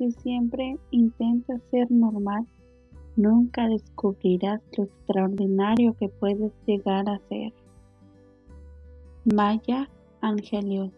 Si siempre intentas ser normal, nunca descubrirás lo extraordinario que puedes llegar a ser. Maya Angelou